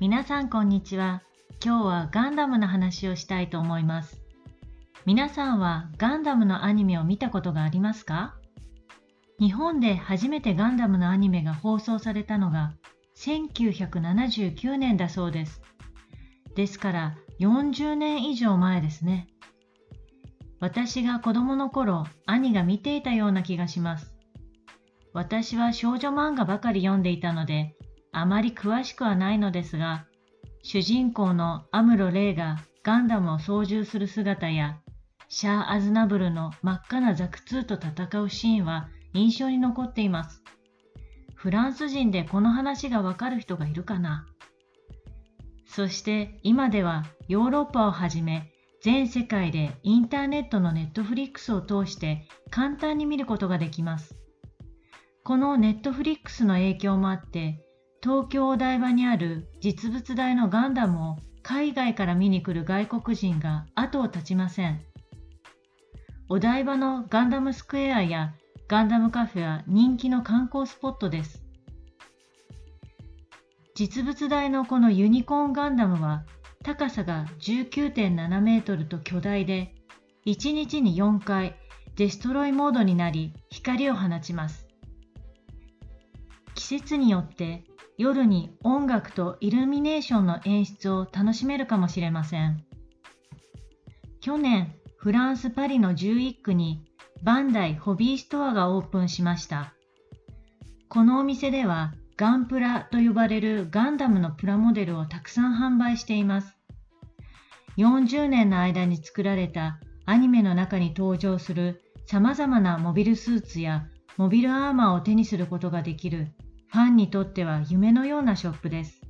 皆さんこんにちは。今日はガンダムの話をしたいと思います。皆さんはガンダムのアニメを見たことがありますか？日本で初めてガンダムのアニメが放送されたのが1979年だそうです。ですから40年以上前ですね。私が子供の頃、兄が見ていたような気がします。私は少女漫画ばかり読んでいたので、あまり詳しくはないのですが、主人公のアムロ・レイがガンダムを操縦する姿や、シャア・アズナブルの真っ赤なザクツーと戦うシーンは印象に残っています。フランス人でこの話がわかる人がいるかなそして今ではヨーロッパをはじめ全世界でインターネットのネットフリックスを通して簡単に見ることができます。このネットフリックスの影響もあって東京お台場にある実物大のガンダムを海外から見に来る外国人が後を絶ちません。お台場のガンダムスクエアやガンダムカフェは人気の観光スポットです。実物大のこのユニコーンガンダムは高さが19.7メートルと巨大で1日に4回デストロイモードになり光を放ちます。季節によって夜に音楽とイルミネーションの演出を楽しめるかもしれません。去年、フランス・パリの11区にバンダイホビーストアがオープンしました。このお店ではガンプラと呼ばれるガンダムのプラモデルをたくさん販売しています。40年の間に作られたアニメの中に登場する様々なモビルスーツやモビルアーマーを手にすることができるファンにとっては夢のようなショップです。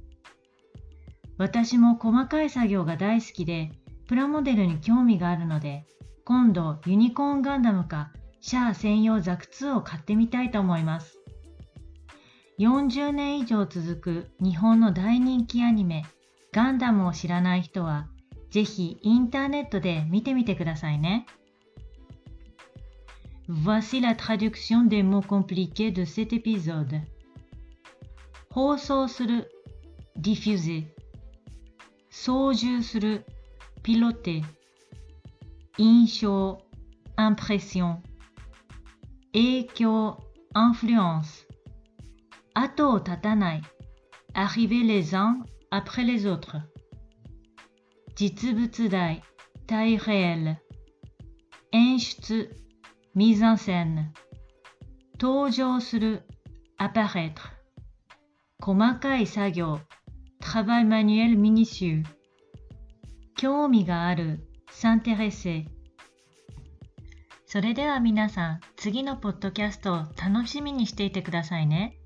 私も細かい作業が大好きで、プラモデルに興味があるので、今度ユニコーンガンダムかシャア専用ザク2を買ってみたいと思います。40年以上続く日本の大人気アニメガンダムを知らない人はぜひインターネットで見てみてくださいね。Voici la traduction des mots compliqués de cet épisode. 放送する diffuser 操縦する piloter 印象 impression 影響 influence 後を絶たない arriver les uns après les autres 実物大 taille réelle 演出 mise en scène 登場する apparaître 細かい作業。travail manuel minutieux 興味がある。s'intéresser。それでは皆さん次のポッドキャストを楽しみにしていてくださいね。